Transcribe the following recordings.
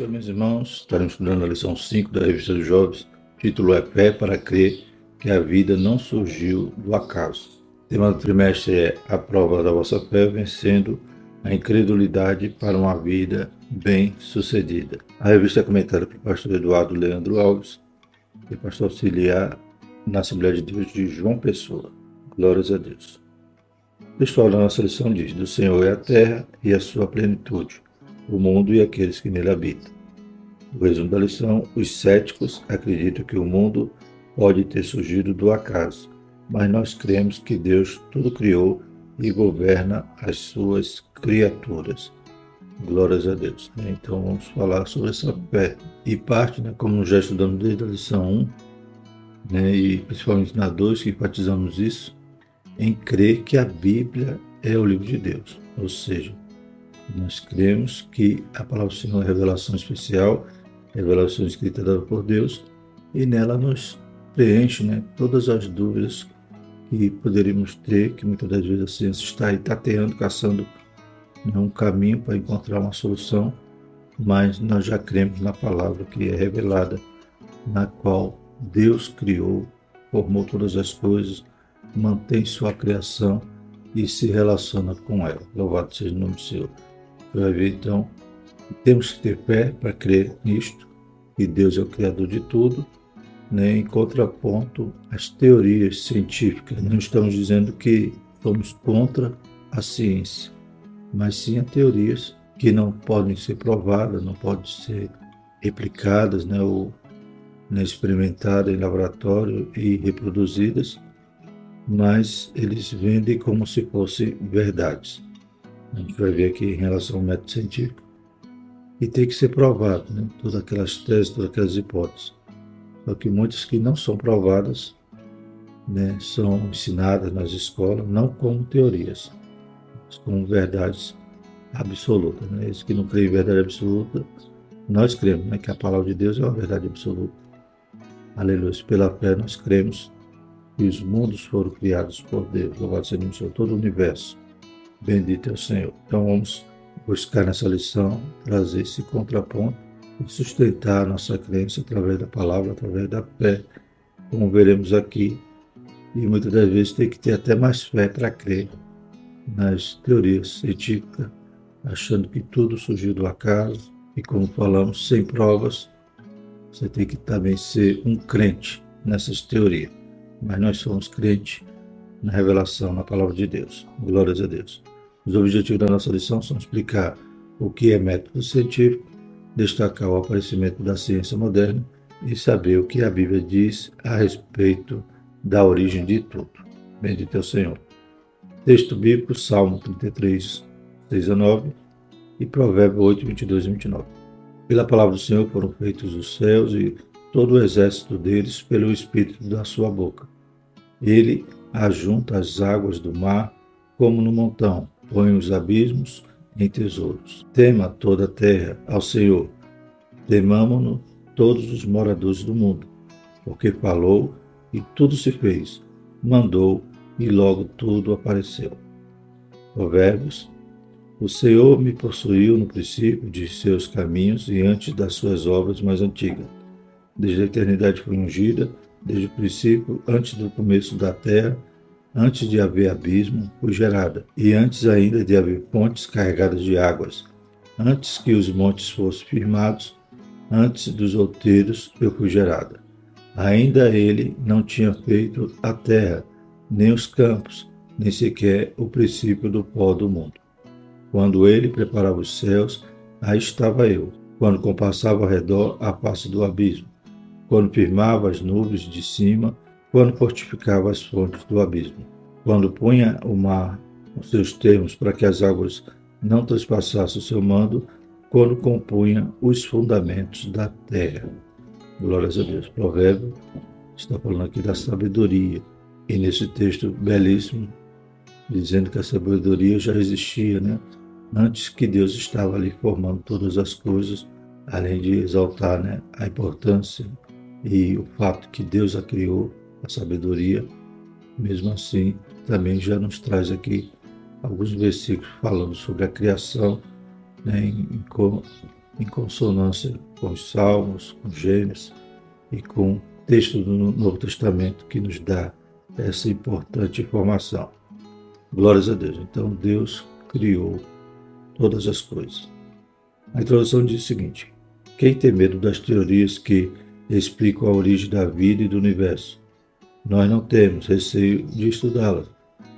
dia, meus irmãos. Estaremos estudando a lição 5 da Revista dos Jovens. O título é Fé para crer que a vida não surgiu do acaso. O tema do trimestre é A prova da vossa fé vencendo a incredulidade para uma vida bem-sucedida. A revista é comentada pelo pastor Eduardo Leandro Alves e pastor auxiliar na Assembleia de Deus de João Pessoa. Glórias a Deus. O textual da nossa lição diz: Do Senhor é a terra e a sua plenitude o mundo e aqueles que nele habitam. No resumo da lição, os céticos acreditam que o mundo pode ter surgido do acaso, mas nós cremos que Deus tudo criou e governa as suas criaturas. Glórias a Deus. Então vamos falar sobre essa fé. E parte, né, como já estudamos desde a lição 1, né, e principalmente na 2, que enfatizamos isso, em crer que a Bíblia é o livro de Deus. Ou seja, nós cremos que a palavra do Senhor é revelação especial, revelação escrita dada por Deus, e nela nos preenche né, todas as dúvidas que poderíamos ter, que muitas das vezes a ciência está aí tateando, caçando um caminho para encontrar uma solução, mas nós já cremos na palavra que é revelada, na qual Deus criou, formou todas as coisas, mantém sua criação e se relaciona com ela. Louvado seja o nome do Senhor. Vai ver então, temos que ter fé para crer nisto, que Deus é o Criador de tudo, né? em contraponto às teorias científicas. Não estamos dizendo que somos contra a ciência, mas sim a teorias que não podem ser provadas, não podem ser replicadas né? ou né? experimentadas em laboratório e reproduzidas, mas eles vendem como se fossem verdades. A gente vai ver aqui em relação ao método científico. E tem que ser provado, né? todas aquelas teses, todas aquelas hipóteses. Só que muitas que não são provadas né, são ensinadas nas escolas, não como teorias, mas como verdades absolutas. Né? Esses que não creem em verdade absoluta, nós cremos né, que a palavra de Deus é uma verdade absoluta. Aleluia. Pela fé nós cremos que os mundos foram criados por Deus. Louvado seja o Senhor, todo o universo. Bendito é o Senhor. Então vamos buscar nessa lição trazer esse contraponto e sustentar a nossa crença através da palavra, através da fé, como veremos aqui. E muitas das vezes tem que ter até mais fé para crer nas teorias científicas, achando que tudo surgiu do acaso. E como falamos, sem provas, você tem que também ser um crente nessas teorias. Mas nós somos crentes na revelação, na palavra de Deus. Glórias a Deus. Os objetivos da nossa lição são explicar o que é método científico, destacar o aparecimento da ciência moderna e saber o que a Bíblia diz a respeito da origem de tudo. Bendito é o Senhor. Texto bíblico, Salmo 33, 6 a 9 e Provérbio 8, 22 e 29. Pela palavra do Senhor foram feitos os céus e todo o exército deles pelo Espírito da sua boca. Ele ajunta as águas do mar como no montão, põe os abismos em tesouros. Tema toda a terra ao Senhor. Temamo-no todos os moradores do mundo, porque falou e tudo se fez, mandou e logo tudo apareceu. Provérbios. O Senhor me possuiu no princípio de seus caminhos e antes das suas obras mais antigas. Desde a eternidade foi ungida, desde o princípio, antes do começo da terra, antes de haver abismo, foi gerada, e antes ainda de haver pontes carregadas de águas, antes que os montes fossem firmados, antes dos outeiros eu fui gerada. Ainda ele não tinha feito a terra, nem os campos, nem sequer o princípio do pó do mundo. Quando ele preparava os céus, aí estava eu. Quando compassava ao redor a face do abismo, quando firmava as nuvens de cima, quando fortificava as fontes do abismo, quando punha o mar os seus termos para que as águas não trespassassem o seu mando, quando compunha os fundamentos da terra. Glórias a Deus. Provérbio está falando aqui da sabedoria. E nesse texto belíssimo, dizendo que a sabedoria já existia, né? Antes que Deus estava ali formando todas as coisas, além de exaltar né, a importância e o fato que Deus a criou a sabedoria, mesmo assim, também já nos traz aqui alguns versículos falando sobre a criação, né, em, em consonância com os Salmos, com Gênesis e com texto do Novo Testamento que nos dá essa importante informação. Glórias a Deus. Então, Deus criou todas as coisas. A introdução diz o seguinte: quem tem medo das teorias que explicam a origem da vida e do universo? Nós não temos receio de estudá-las,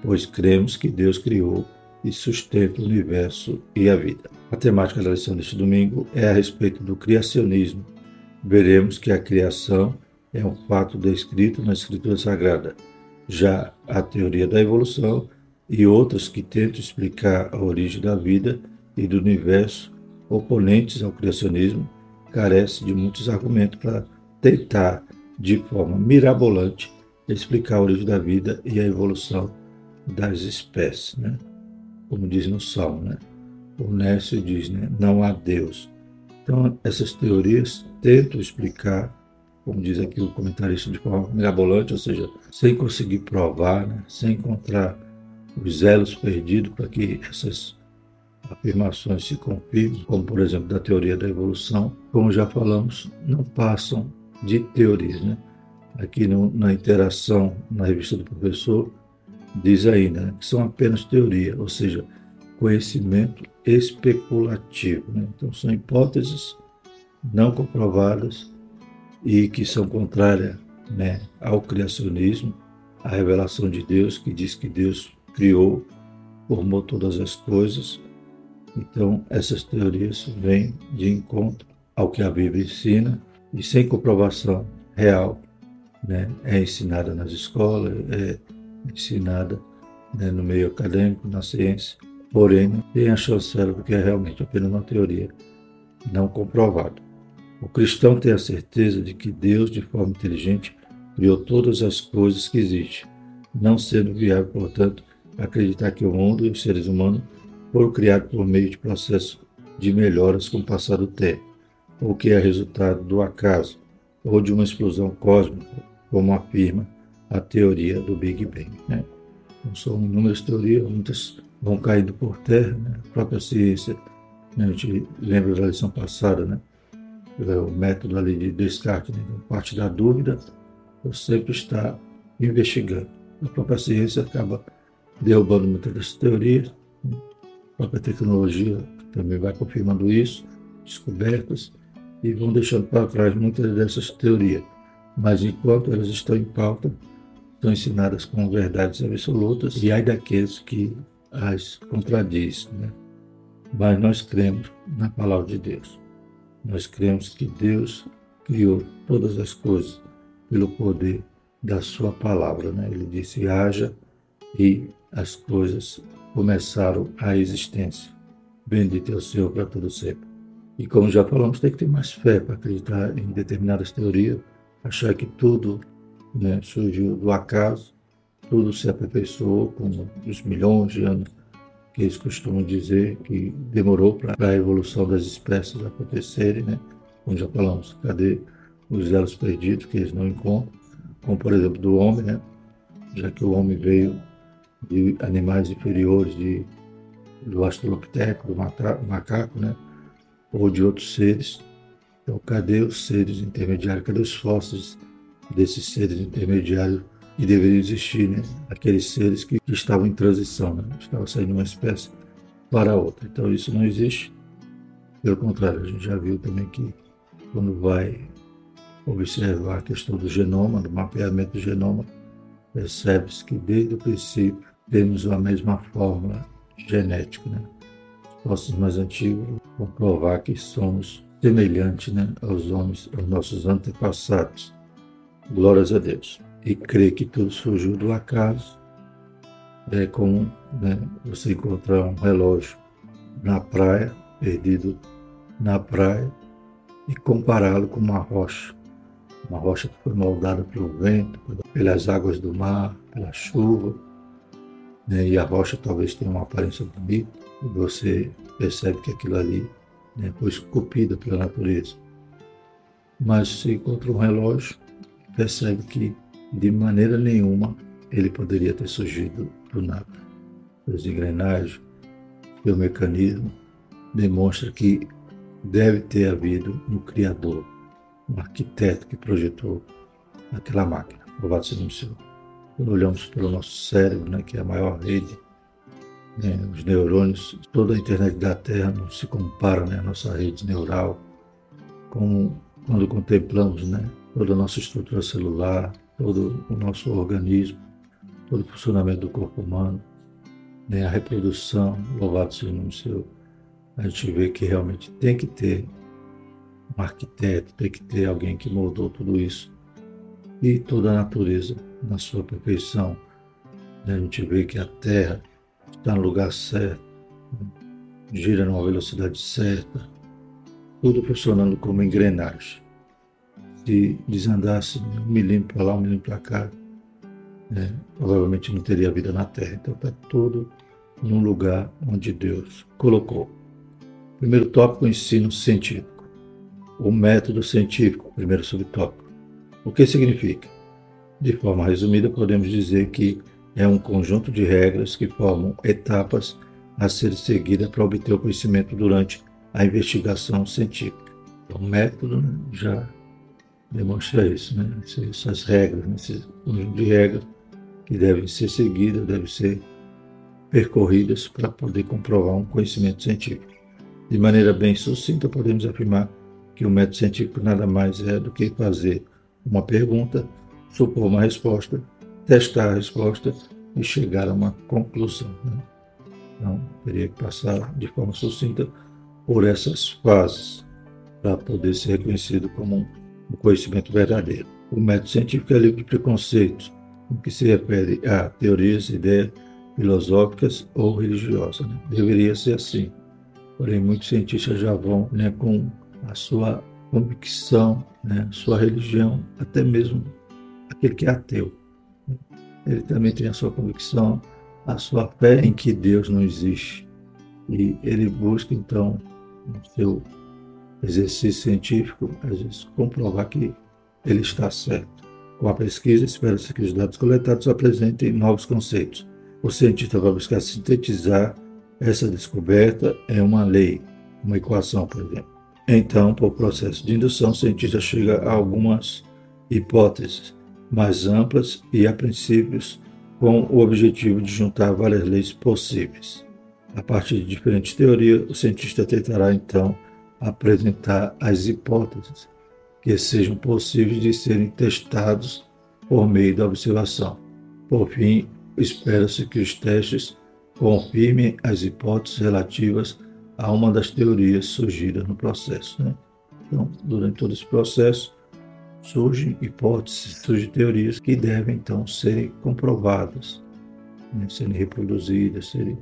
pois cremos que Deus criou e sustenta o universo e a vida. A temática da lição deste domingo é a respeito do criacionismo. Veremos que a criação é um fato descrito na Escritura Sagrada. Já a teoria da evolução e outras que tentam explicar a origem da vida e do universo, oponentes ao criacionismo, carecem de muitos argumentos para tentar, de forma mirabolante, explicar a origem da vida e a evolução das espécies. Né? Como diz no Salmo, né? o Nécio diz, né? não há Deus. Então, essas teorias tentam explicar como diz aqui o comentarista, de forma mirabolante, ou seja, sem conseguir provar, né, sem encontrar os elos perdidos para que essas afirmações se confirmem, como por exemplo da teoria da evolução, como já falamos, não passam de teorias. Né? Aqui no, na interação na revista do professor, diz ainda né, que são apenas teoria, ou seja, conhecimento especulativo. Né? Então são hipóteses não comprovadas e que são contrárias né, ao criacionismo, à revelação de Deus, que diz que Deus criou, formou todas as coisas. Então, essas teorias vêm de encontro ao que a Bíblia ensina e sem comprovação real, né, é ensinada nas escolas, é ensinada né, no meio acadêmico, na ciência, porém tem a chancela do que é realmente apenas uma teoria não comprovada. O cristão tem a certeza de que Deus, de forma inteligente, criou todas as coisas que existem, não sendo viável, portanto, acreditar que o mundo e os seres humanos foram criados por meio de processo de melhoras com o passar do tempo, ou que é resultado do acaso ou de uma explosão cósmica, como afirma a teoria do Big Bang. Né? Então, são inúmeras teorias, muitas vão caindo por terra, né? a própria ciência, né? a gente lembra da lição passada, né? É o método ali de descarte, né? Então, parte da dúvida, eu sempre está investigando. A própria ciência acaba derrubando muitas das teorias, né? a própria tecnologia também vai confirmando isso, descobertas, e vão deixando para trás muitas dessas teorias. Mas enquanto elas estão em pauta, são ensinadas como verdades absolutas, e ai daqueles que as contradiz. Né? Mas nós cremos na palavra de Deus. Nós cremos que Deus criou todas as coisas pelo poder da Sua palavra. Né? Ele disse: haja e as coisas começaram a existência. Bendito é o Senhor para todo sempre. E como já falamos, tem que ter mais fé para acreditar em determinadas teorias, achar que tudo né, surgiu do acaso, tudo se aperfeiçoou com os milhões de anos que eles costumam dizer que demorou para a evolução das espécies acontecerem, né? Como já falamos, cadê os elos perdidos que eles não encontram, como por exemplo do homem, né? Já que o homem veio de animais inferiores, de, do astrolopiteco, do macaco, né? Ou de outros seres. Então, cadê os seres intermediários? Cadê os fósseis desses seres intermediários que deveriam existir, né? aqueles seres que, que estavam em transição, né? estavam saindo de uma espécie para outra. Então isso não existe. Pelo contrário, a gente já viu também que quando vai observar a questão do genoma, do mapeamento do genoma, percebe-se que desde o princípio temos a mesma fórmula genética. Né? Os fósseis mais antigos vão provar que somos semelhantes né, aos homens, aos nossos antepassados. Glórias a Deus e crê que tudo surgiu do acaso, é como né, você encontrar um relógio na praia, perdido na praia, e compará-lo com uma rocha. Uma rocha que foi moldada pelo vento, pelas águas do mar, pela chuva. Né, e a rocha talvez tenha uma aparência bonita, e você percebe que aquilo ali né, foi esculpida pela natureza. Mas se encontra um relógio, percebe que de maneira nenhuma ele poderia ter surgido do nada. As engrenagens o mecanismo demonstram que deve ter havido um criador, um arquiteto que projetou aquela máquina. Louvado seja o Senhor. Quando olhamos para o nosso cérebro, né, que é a maior rede, né, os neurônios, toda a internet da Terra não se compara né, à nossa rede neural, como quando contemplamos né, toda a nossa estrutura celular, todo o nosso organismo, todo o funcionamento do corpo humano, né, a reprodução, louvado seja o nome Senhor, a gente vê que realmente tem que ter um arquiteto, tem que ter alguém que moldou tudo isso e toda a natureza na sua perfeição. Né, a gente vê que a Terra está no lugar certo, gira numa velocidade certa, tudo funcionando como engrenagem. Se desandasse um milímetro para lá, um milímetro para cá, né, provavelmente não teria vida na Terra. Então está tudo num lugar onde Deus colocou. Primeiro tópico, ensino científico. O método científico, primeiro subtópico. O que significa? De forma resumida, podemos dizer que é um conjunto de regras que formam etapas a ser seguidas para obter o conhecimento durante a investigação científica. O método né, já demonstra isso, né? essas regras, né? esse conjunto de regras que devem ser seguidas, devem ser percorridas para poder comprovar um conhecimento científico. De maneira bem sucinta, podemos afirmar que o método científico nada mais é do que fazer uma pergunta, supor uma resposta, testar a resposta e chegar a uma conclusão. Né? Então, teria que passar de forma sucinta por essas fases para poder ser reconhecido como um conhecimento verdadeiro. O método científico é livre de preconceitos, no que se refere a teorias, ideias filosóficas ou religiosas. Né? Deveria ser assim. Porém, muitos cientistas já vão né, com a sua convicção, né, sua religião, até mesmo aquele que é ateu. Ele também tem a sua convicção, a sua fé em que Deus não existe. E ele busca, então, no seu exercício científico, às vezes, comprovar que ele está certo. Com a pesquisa, espera-se que os dados coletados apresentem novos conceitos. O cientista vai buscar sintetizar essa descoberta em uma lei, uma equação, por exemplo. Então, por processo de indução, o cientista chega a algumas hipóteses mais amplas e a princípios com o objetivo de juntar várias leis possíveis. A partir de diferentes teorias, o cientista tentará então apresentar as hipóteses que sejam possíveis de serem testados por meio da observação. Por fim, espera-se que os testes confirmem as hipóteses relativas a uma das teorias surgidas no processo. Né? Então, durante todo esse processo, surgem hipóteses, surgem teorias que devem então serem comprovadas, né? serem reproduzidas, serem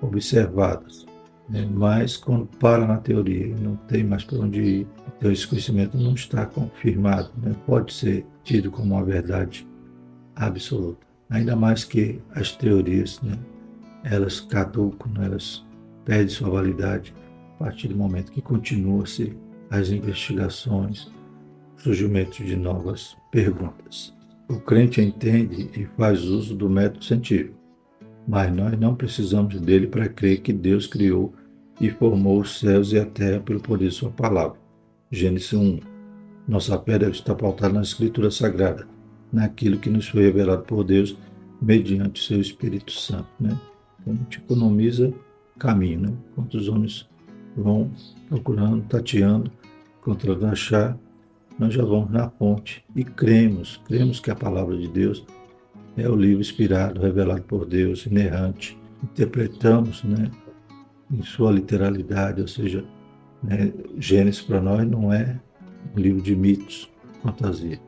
observadas. Né? Mas quando para na teoria e não tem mais para onde ir, então esse conhecimento não está confirmado, né? pode ser tido como uma verdade absoluta. Ainda mais que as teorias, né? elas caducam, né? elas perdem sua validade a partir do momento que continua-se as investigações, surgimento de novas perguntas. O crente entende e faz uso do método científico, mas nós não precisamos dele para crer que Deus criou e formou os céus e a terra pelo poder de sua palavra. Gênesis 1. Nossa fé deve estar pautada na Escritura Sagrada, naquilo que nos foi revelado por Deus mediante seu Espírito Santo. Né? Então, a gente economiza caminho. Né? Enquanto os homens vão procurando, tateando, encontrando achar, nós já vamos na fonte e cremos, cremos que a palavra de Deus é o livro inspirado, revelado por Deus, inerrante. Interpretamos né, em sua literalidade, ou seja, né, Gênesis para nós não é um livro de mitos, fantasia.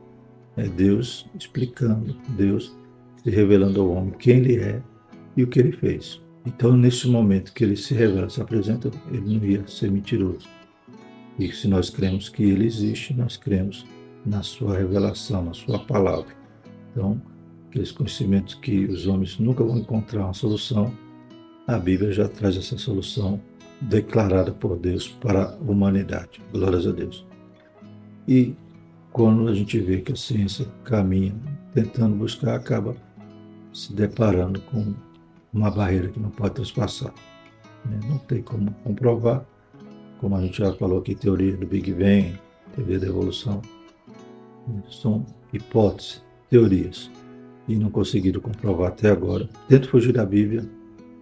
É Deus explicando, Deus se revelando ao homem quem ele é e o que ele fez. Então, nesse momento que ele se revela, se apresenta, ele não ia ser mentiroso. E se nós cremos que ele existe, nós cremos na sua revelação, na sua palavra. Então, aqueles conhecimentos que os homens nunca vão encontrar uma solução, a Bíblia já traz essa solução declarada por Deus para a humanidade. Glórias a Deus. E quando a gente vê que a ciência caminha tentando buscar, acaba se deparando com uma barreira que não pode transpassar. Né? Não tem como comprovar, como a gente já falou aqui, teoria do Big Bang, teoria da evolução, são hipóteses, teorias, e não conseguiram comprovar até agora. Tento fugir da Bíblia,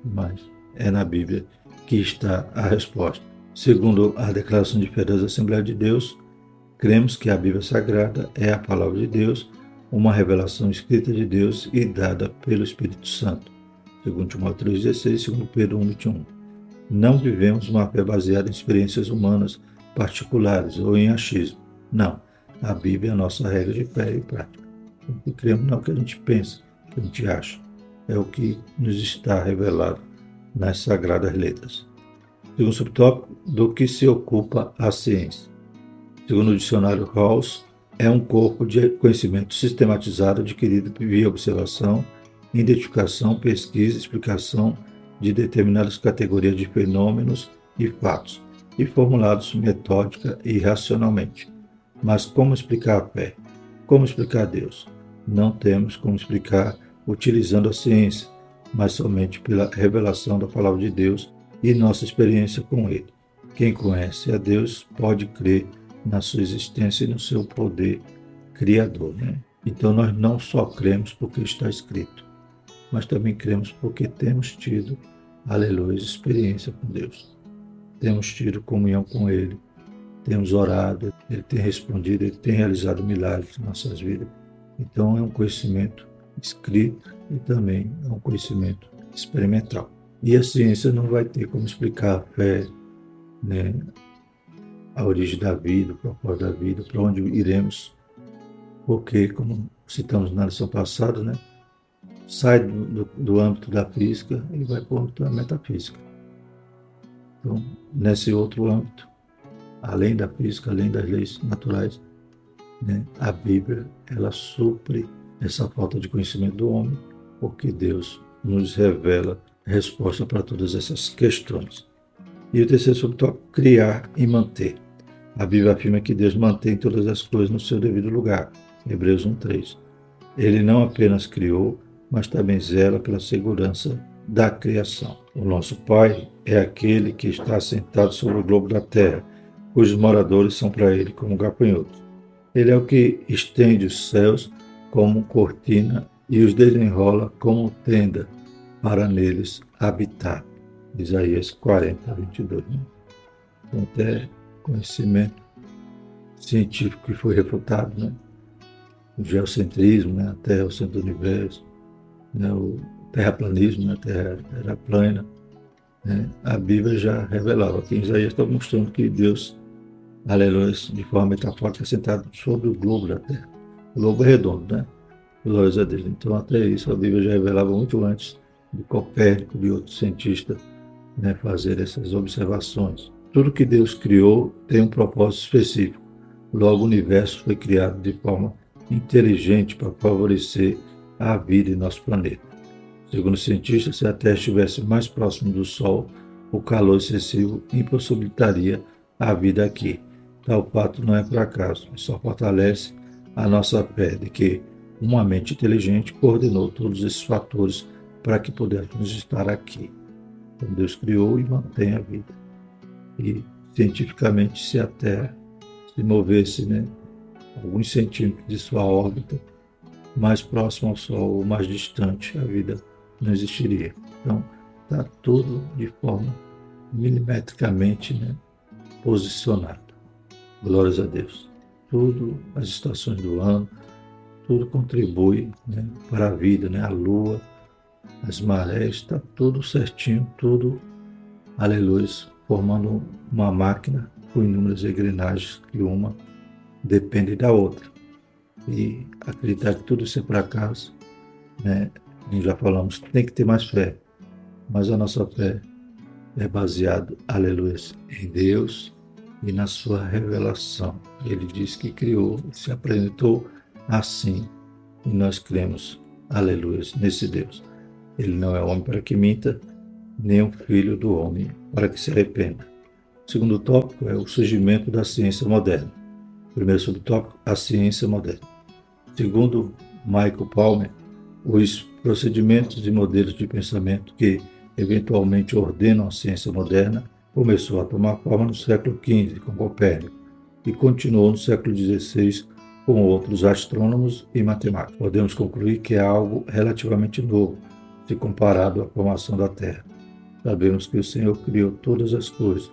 mas é na Bíblia que está a resposta. Segundo a Declaração de Fé da Assembleia de Deus, cremos que a Bíblia Sagrada é a palavra de Deus, uma revelação escrita de Deus e dada pelo Espírito Santo. Segundo Timóteo 3,16 segundo Pedro 1,21. Não vivemos uma fé baseada em experiências humanas particulares ou em achismo. Não. A Bíblia é a nossa regra de fé e prática. O que cremos não é o que a gente pensa, o que a gente acha. É o que nos está revelado nas sagradas letras. Segundo subtópico, do que se ocupa a ciência. Segundo o dicionário Rawls, é um corpo de conhecimento sistematizado adquirido via observação, identificação, pesquisa, explicação de determinadas categorias de fenômenos e fatos, e formulados metódica e racionalmente. Mas como explicar a fé? Como explicar Deus? Não temos como explicar utilizando a ciência, mas somente pela revelação da palavra de Deus e nossa experiência com Ele. Quem conhece a Deus pode crer na sua existência e no seu poder criador. Né? Então nós não só cremos porque está escrito, mas também cremos porque temos tido, aleluia, experiência com Deus. Temos tido comunhão com Ele, temos orado, Ele tem respondido, Ele tem realizado milagres em nossas vidas. Então é um conhecimento escrito e também é um conhecimento experimental. E a ciência não vai ter como explicar a fé, né, a origem da vida, o propósito da vida, para onde iremos, porque, como citamos na lição passada, né, sai do, do, do âmbito da física e vai para o âmbito da metafísica. Então, nesse outro âmbito, além da física, além das leis naturais, né, a Bíblia ela supre essa falta de conhecimento do homem, porque Deus nos revela resposta para todas essas questões. E o terceiro subtópico, criar e manter. A Bíblia afirma que Deus mantém todas as coisas no seu devido lugar. Hebreus 1:3. Ele não apenas criou, mas também zela pela segurança da criação. O nosso Pai é aquele que está sentado sobre o globo da terra, cujos moradores são para ele como gafanhotos. Ele é o que estende os céus como cortina e os desenrola como tenda para neles habitar. Isaías 40, 22. Né? Então, até conhecimento científico que foi refutado, né? o geocentrismo, né? a Terra o centro do universo, né? o terraplanismo, né? a Terra plana. Né? A Bíblia já revelava, aqui em Isaías está mostrando que Deus, aleluia, de forma metafórica, é sentado sobre o globo da Terra. O globo é redondo, né? Glórias a Deus. Então, até isso a Bíblia já revelava muito antes de Copérnico, de outros cientistas, né, fazer essas observações. Tudo que Deus criou tem um propósito específico. Logo, o universo foi criado de forma inteligente para favorecer a vida em nosso planeta. Segundo cientistas, se a Terra estivesse mais próximo do Sol, o calor excessivo impossibilitaria a vida aqui. Tal fato não é por acaso, só fortalece a nossa fé de que uma mente inteligente coordenou todos esses fatores para que pudéssemos estar aqui. Então Deus criou e mantém a vida. E cientificamente, se a Terra se movesse né, alguns centímetros de sua órbita, mais próximo ao Sol ou mais distante, a vida não existiria. Então, está tudo de forma milimetricamente né, posicionado. Glórias a Deus. Tudo, as estações do ano, tudo contribui né, para a vida, né? a lua, as marés, está tudo certinho, tudo, aleluia, formando uma máquina com inúmeras engrenagens que uma depende da outra. E acreditar que tudo isso é por acaso, né? como já falamos, tem que ter mais fé. Mas a nossa fé é baseada, aleluia, em Deus e na sua revelação. Ele diz que criou, se apresentou assim, e nós cremos, aleluia, nesse Deus. Ele não é homem para que minta, nem um filho do homem para que se arrependa. O segundo tópico é o surgimento da ciência moderna. O primeiro subtópico, a ciência moderna. Segundo Michael Palmer, os procedimentos e modelos de pensamento que eventualmente ordenam a ciência moderna começou a tomar forma no século XV com Copérnico e continuou no século XVI com outros astrônomos e matemáticos. Podemos concluir que é algo relativamente novo se comparado à formação da Terra. Sabemos que o Senhor criou todas as coisas,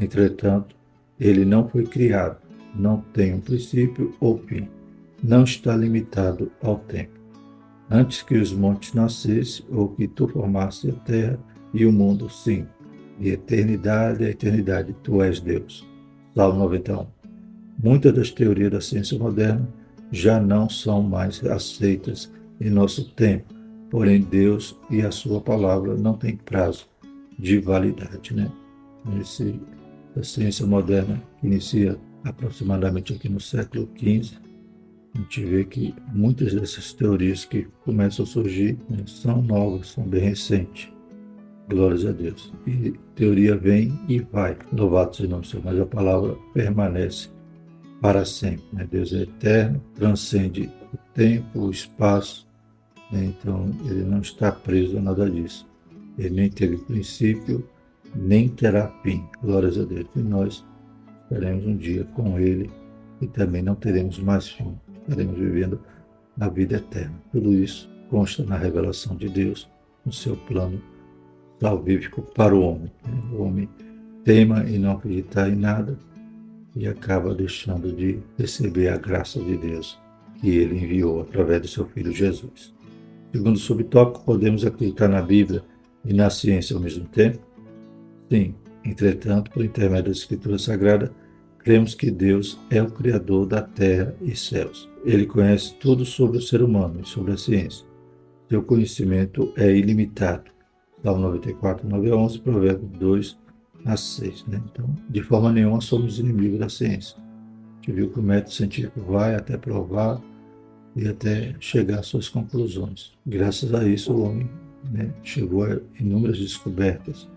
entretanto, ele não foi criado, não tem um princípio ou fim, não está limitado ao tempo. Antes que os montes nascessem ou que tu formasse a terra e o mundo, sim, de eternidade a eternidade, tu és Deus. Salmo 91. Muitas das teorias da ciência moderna já não são mais aceitas em nosso tempo, porém Deus e a sua palavra não têm prazo de validade. Né? A ciência moderna inicia aproximadamente aqui no século XV, a gente vê que muitas dessas teorias que começam a surgir né, são novas, são bem recentes. Glórias a Deus. E teoria vem e vai. Louvado seja o nome do Senhor, mas a palavra permanece para sempre. Né? Deus é eterno, transcende o tempo, o espaço, né? então ele não está preso a nada disso. Ele nem teve princípio, nem terá fim. Glórias a Deus. E nós estaremos um dia com ele e também não teremos mais fim. Estaremos vivendo a vida eterna. Tudo isso consta na revelação de Deus, no seu plano salvífico para o homem. Né? O homem tema em não acreditar em nada, e acaba deixando de receber a graça de Deus que ele enviou através do seu filho Jesus. Segundo o subtópico, podemos acreditar na Bíblia e na ciência ao mesmo tempo? Sim, entretanto, por intermédio da Escritura Sagrada, cremos que Deus é o Criador da terra e céus. Ele conhece tudo sobre o ser humano e sobre a ciência. Seu conhecimento é ilimitado. Salmo 94, 9 a 11, Provérbio 2, a 6. Né? Então, de forma nenhuma somos inimigos da ciência. A gente viu que o método científico vai até provar e até chegar às suas conclusões. Graças a isso, o homem né, chegou a inúmeras descobertas,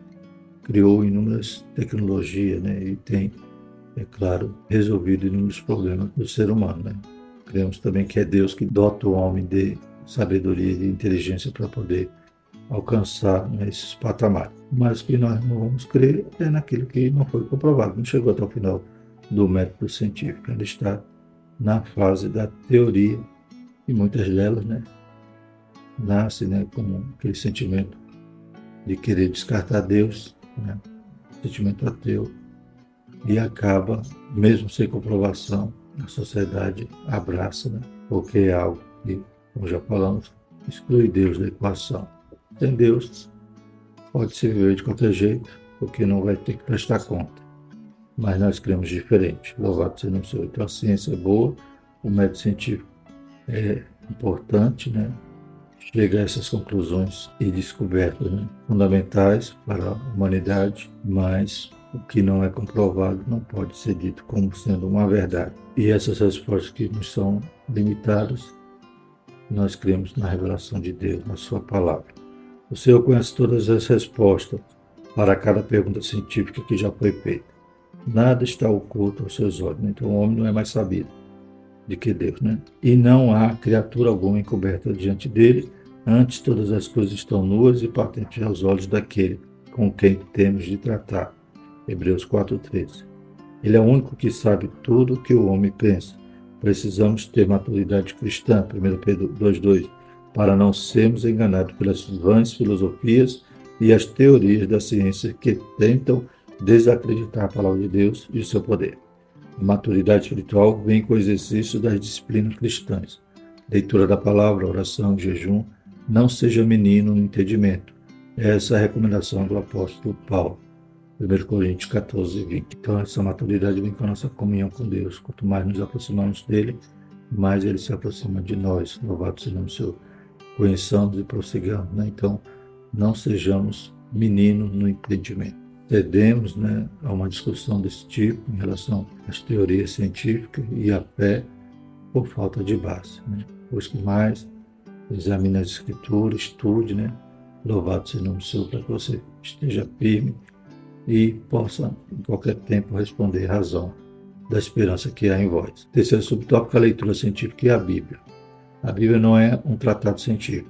criou inúmeras tecnologias né, e tem, é claro, resolvido inúmeros problemas do ser humano. Né? Cremos também que é Deus que dota o homem de sabedoria e inteligência para poder alcançar nesses patamares. Mas o que nós não vamos crer é naquilo que não foi comprovado, não chegou até o final do método científico, ainda está na fase da teoria e muitas delas, né, nascem, né, com aquele sentimento de querer descartar Deus, né, sentimento ateu, e acaba, mesmo sem comprovação, a sociedade abraça, né, porque é algo que, como já falamos, exclui Deus da equação. Sem Deus, pode-se viver de qualquer jeito, porque não vai ter que prestar conta. Mas nós cremos diferente. Louvado seja o Senhor. Então a ciência é boa, o método científico é importante, né? Chega a essas conclusões e descobertas né? fundamentais para a humanidade, mas o que não é comprovado não pode ser dito como sendo uma verdade. E essas respostas que nos são limitadas, nós cremos na revelação de Deus, na Sua palavra. O Senhor conhece todas as respostas para cada pergunta científica que já foi feita. Nada está oculto aos seus olhos. Né? Então o homem não é mais sabido de que Deus, né? E não há criatura alguma encoberta diante dele. Antes todas as coisas estão nuas e patentes aos olhos daquele com quem temos de tratar. Hebreus 4:13. Ele é o único que sabe tudo o que o homem pensa. Precisamos ter maturidade cristã. 1 Pedro 2:2 para não sermos enganados pelas vãs filosofias e as teorias da ciência que tentam desacreditar a palavra de Deus e o seu poder. Maturidade espiritual vem com o exercício das disciplinas cristãs. Leitura da palavra, oração, jejum. Não seja menino no entendimento. Essa é a recomendação do apóstolo Paulo. 1 Coríntios 14, 20. Então, essa maturidade vem com a nossa comunhão com Deus. Quanto mais nos aproximamos dele, mais ele se aproxima de nós. Louvado seja o Senhor conheçamos e prossigamos. Né? Então, não sejamos meninos no entendimento. Cedemos né, a uma discussão desse tipo em relação às teorias científicas e à fé por falta de base. Né? Busque mais, examine as escrituras, estude, né? louvado seja o Senhor, para que você esteja firme e possa, em qualquer tempo, responder razão da esperança que há em vós. Terceiro subtópico, a leitura científica e a Bíblia. A Bíblia não é um tratado científico.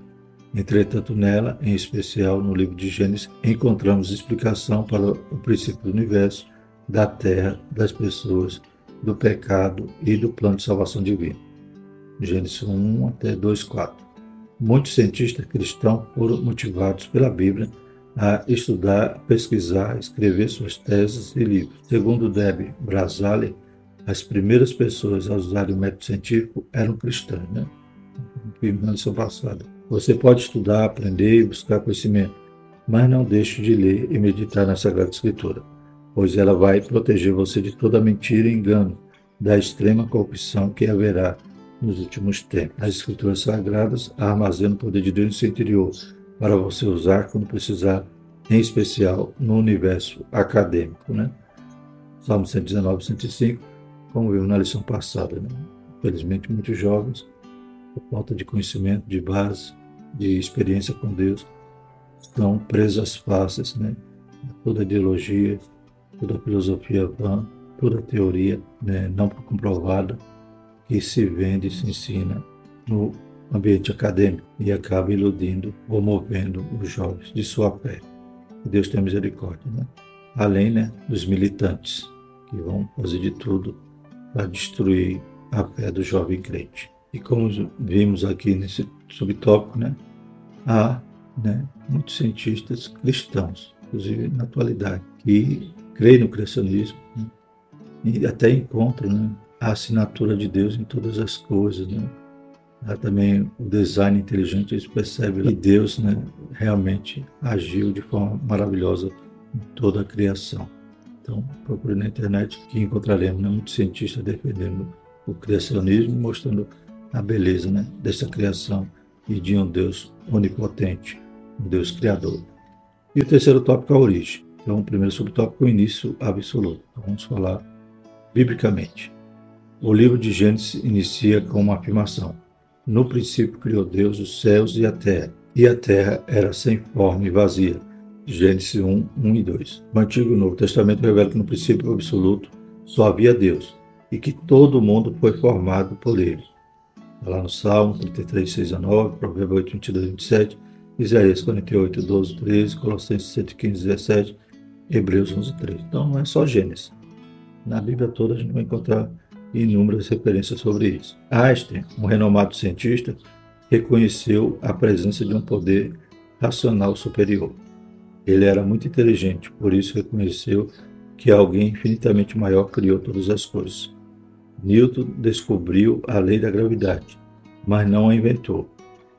Entretanto, nela, em especial no livro de Gênesis, encontramos explicação para o princípio do universo, da terra, das pessoas, do pecado e do plano de salvação divino. Gênesis 1 até 2:4. Muitos cientistas cristãos foram motivados pela Bíblia a estudar, pesquisar, escrever suas teses e livros. Segundo Deb Brazali, as primeiras pessoas a usarem o método científico eram cristãs, né? Na lição passada. Você pode estudar, aprender e buscar conhecimento, mas não deixe de ler e meditar na Sagrada Escritura, pois ela vai proteger você de toda mentira e engano, da extrema corrupção que haverá nos últimos tempos. As Escrituras Sagradas armazenam o poder de Deus no seu interior para você usar quando precisar, em especial no universo acadêmico. Né? Salmo 119, 105, como vimos na lição passada. Né? Infelizmente, muitos jovens por falta de conhecimento, de base, de experiência com Deus, estão presas fáceis, né? Toda ideologia, toda filosofia vã, toda teoria né, não comprovada que se vende e se ensina no ambiente acadêmico e acaba iludindo ou movendo os jovens de sua fé. Que Deus tenha misericórdia, né? Além né, dos militantes que vão fazer de tudo para destruir a fé do jovem crente. E como vimos aqui nesse subtópico, né, há né, muitos cientistas cristãos, inclusive na atualidade, que creem no criacionismo né, e até encontram né, a assinatura de Deus em todas as coisas. Né. Há também o design inteligente, eles percebem que Deus né, realmente agiu de forma maravilhosa em toda a criação. Então, procure na internet que encontraremos né, muitos cientistas defendendo o criacionismo, mostrando a beleza né, dessa criação e de um Deus onipotente, um Deus criador. E o terceiro tópico é a origem. Então, o primeiro subtópico é o início absoluto. Então, vamos falar biblicamente. O livro de Gênesis inicia com uma afirmação: No princípio criou Deus os céus e a terra, e a terra era sem forma e vazia. Gênesis 1, 1 e 2. O Antigo e Novo Testamento revela que no princípio absoluto só havia Deus e que todo o mundo foi formado por ele. Está lá no Salmo 33, 6 a 9, Provérbio 8, 22 27, Isaías 48, 12, 13, Colossenses 115, 17, Hebreus 11, 13. Então não é só Gênesis. Na Bíblia toda a gente vai encontrar inúmeras referências sobre isso. Einstein, um renomado cientista, reconheceu a presença de um poder racional superior. Ele era muito inteligente, por isso reconheceu que alguém infinitamente maior criou todas as coisas. Newton descobriu a lei da gravidade, mas não a inventou.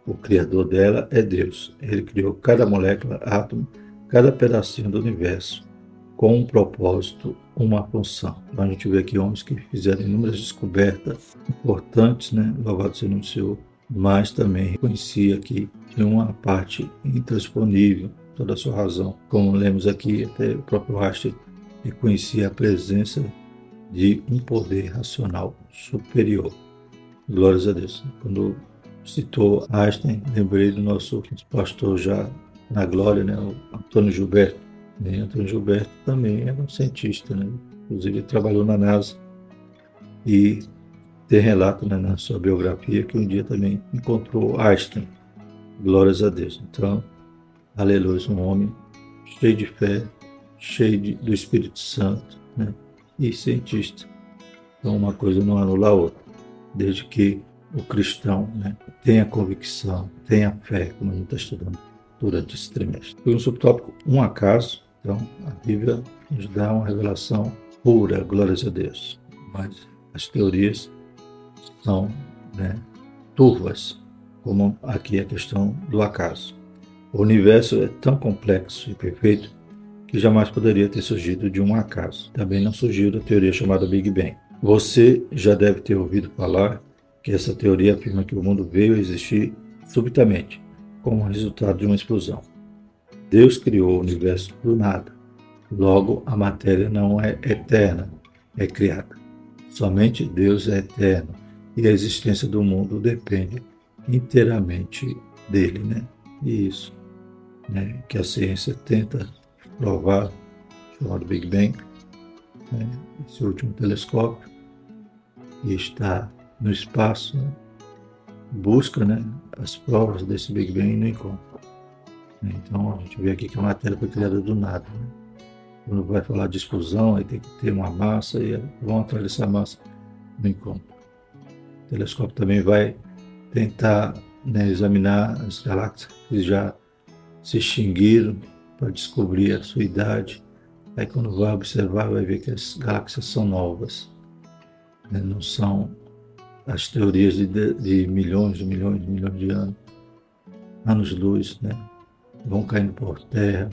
O criador dela é Deus. Ele criou cada molécula, átomo, cada pedacinho do universo, com um propósito, uma função. Então a gente vê aqui homens que fizeram inúmeras descobertas importantes, né? Louvado seja o Senhor, mas também reconhecia que tinha uma parte intransponível, toda a sua razão. Como lemos aqui, até o próprio Einstein reconhecia a presença de um poder racional superior. Glórias a Deus. Quando citou Einstein, lembrei do nosso pastor já na glória, né, o Antônio Gilberto. Né? Antônio Gilberto também era um cientista, né? inclusive trabalhou na NASA e tem relato né, na sua biografia que um dia também encontrou Einstein. Glórias a Deus. Então, aleluia, um homem cheio de fé, cheio de, do Espírito Santo, né? e cientista. Então, uma coisa não anula a outra, desde que o cristão né, tenha convicção, tenha fé, como a gente está estudando durante esse trimestre. Foi um subtópico, um acaso. Então, a Bíblia nos dá uma revelação pura, glórias a Deus. Mas as teorias são né, turvas, como aqui a questão do acaso. O universo é tão complexo e perfeito que jamais poderia ter surgido de um acaso. Também não surgiu da teoria chamada Big Bang. Você já deve ter ouvido falar que essa teoria afirma que o mundo veio a existir subitamente, como resultado de uma explosão. Deus criou o universo do nada. Logo, a matéria não é eterna, é criada. Somente Deus é eterno e a existência do mundo depende inteiramente dele, né? E isso, né? Que a ciência tenta provar, chamado Big Bang, né, esse último telescópio, e está no espaço, né, busca né, as provas desse Big Bang e não encontra. Então a gente vê aqui que a matéria foi criada do nada. Né? Quando vai falar de explosão, aí tem que ter uma massa e vão atrás dessa massa, não encontra. O telescópio também vai tentar né, examinar as galáxias que já se extinguiram para descobrir a sua idade. Aí quando vai observar, vai ver que as galáxias são novas. Né? Não são as teorias de, de, milhões, de milhões, de milhões de anos, anos-luz, né? Vão caindo por terra,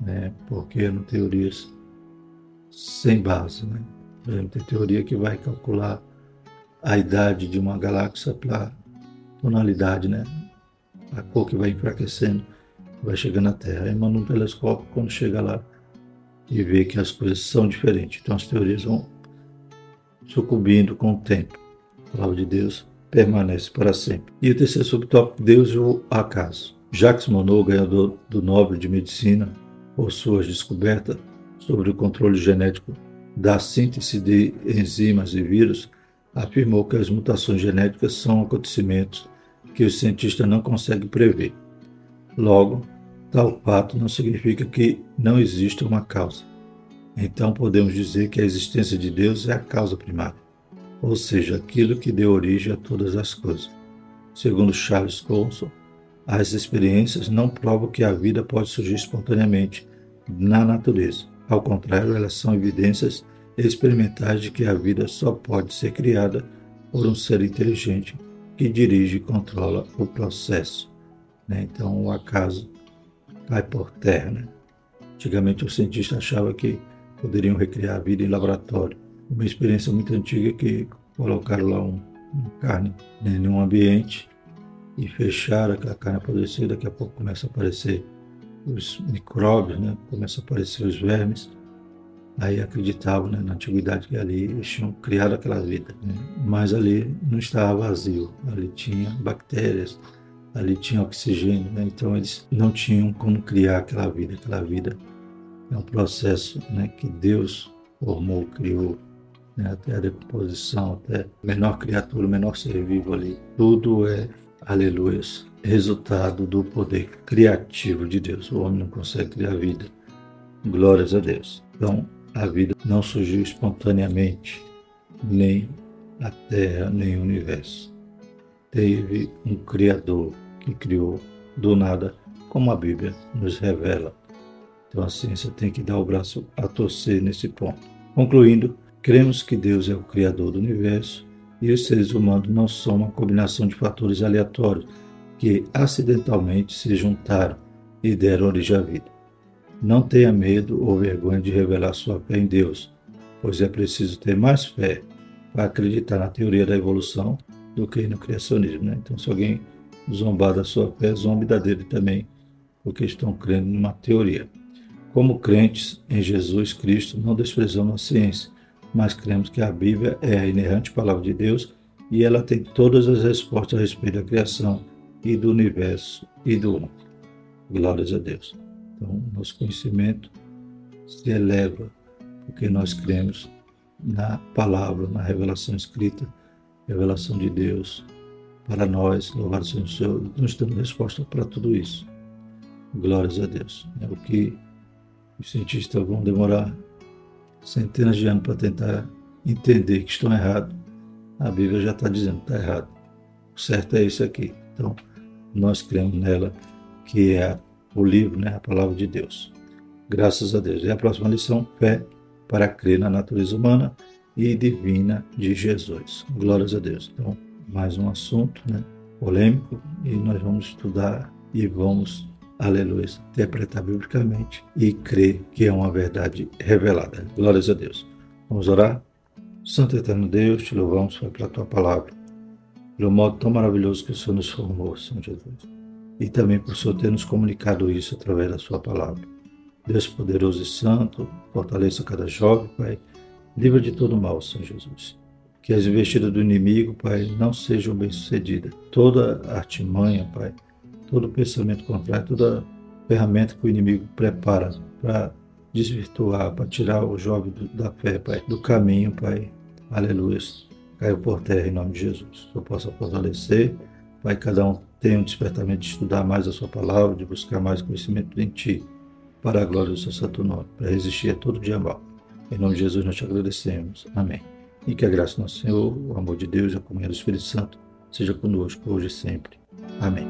né? porque eram teorias sem base. Né? Por exemplo, tem teoria que vai calcular a idade de uma galáxia pela tonalidade, né? a cor que vai enfraquecendo, vai chegando à Terra. Aí manda um telescópio, quando chega lá e vê que as coisas são diferentes. Então as teorias vão sucumbindo com o tempo. A palavra de Deus permanece para sempre. E o terceiro subtópico, Deus e o acaso. Jacques Monod, ganhador do Nobel de Medicina, por suas descobertas sobre o controle genético da síntese de enzimas e vírus, afirmou que as mutações genéticas são acontecimentos que o cientista não consegue prever. Logo, tal fato não significa que não exista uma causa. Então podemos dizer que a existência de Deus é a causa primária, ou seja, aquilo que deu origem a todas as coisas. Segundo Charles Colson, as experiências não provam que a vida pode surgir espontaneamente na natureza. Ao contrário, elas são evidências experimentais de que a vida só pode ser criada por um ser inteligente que dirige e controla o processo. Né? Então, o acaso cai por terra. Né? Antigamente, os cientistas achavam que poderiam recriar a vida em laboratório. Uma experiência muito antiga que colocaram lá um, uma carne né, em um ambiente e fecharam aquela carne apodrecida, daqui a pouco começa a aparecer os micróbios, né? começam a aparecer os vermes. Aí acreditavam né, na antiguidade que ali eles tinham criado aquela vida. Né? Mas ali não estava vazio, ali tinha bactérias, ali tinha oxigênio, né? então eles não tinham como criar aquela vida. Aquela vida é um processo né, que Deus formou, criou, né, até a decomposição, até menor criatura, menor ser vivo ali. Tudo é aleluia, resultado do poder criativo de Deus. O homem não consegue criar vida. Glórias a Deus. Então, a vida não surgiu espontaneamente, nem a Terra, nem o universo. Teve um Criador que criou do nada, como a Bíblia nos revela. Então a ciência tem que dar o braço a torcer nesse ponto. Concluindo, cremos que Deus é o Criador do universo e os seres humanos não são uma combinação de fatores aleatórios que acidentalmente se juntaram e deram origem à vida. Não tenha medo ou vergonha de revelar sua fé em Deus, pois é preciso ter mais fé para acreditar na teoria da evolução do que no criacionismo. Né? Então, se alguém zombar da sua fé, zombe da dele também, porque estão crendo numa teoria. Como crentes em Jesus Cristo, não desprezamos a ciência, mas cremos que a Bíblia é a inerrante palavra de Deus e ela tem todas as respostas a respeito da criação e do universo e do mundo. Glórias a Deus. Então, nosso conhecimento se eleva porque nós cremos na palavra, na revelação escrita, revelação de Deus para nós. Louvado seja o Senhor, nós temos resposta para tudo isso. Glórias a Deus. É o que os cientistas vão demorar centenas de anos para tentar entender que estão errados, a Bíblia já está dizendo que está errado. O certo é isso aqui. Então, nós cremos nela, que é o livro, né, a palavra de Deus. Graças a Deus. E a próxima lição, fé para crer na natureza humana e divina de Jesus. Glórias a Deus. Então, mais um assunto né, polêmico e nós vamos estudar e vamos aleluia, interpretar biblicamente e crer que é uma verdade revelada. Glórias a Deus. Vamos orar? Santo Eterno Deus, te louvamos pela tua palavra, pelo modo tão maravilhoso que o Senhor nos formou, Senhor Jesus. E também por o Senhor ter nos comunicado isso através da sua palavra. Deus poderoso e santo, fortaleça cada jovem, Pai. Livra de todo mal, Senhor Jesus. Que as investidas do inimigo, Pai, não sejam bem-sucedidas. Toda artimanha, Pai, todo pensamento contrário, toda ferramenta que o inimigo prepara para desvirtuar, para tirar o jovem da fé, Pai, do caminho, Pai. Aleluia. Caiu por terra em nome de Jesus. Que eu possa fortalecer Pai, cada um tem um despertamento de estudar mais a Sua palavra, de buscar mais conhecimento em Ti, para a glória do Seu Santo Nome, para resistir a todo dia mal. Em nome de Jesus nós te agradecemos. Amém. E que a graça do nosso Senhor, o amor de Deus e a comunhão do Espírito Santo seja conosco hoje e sempre. Amém.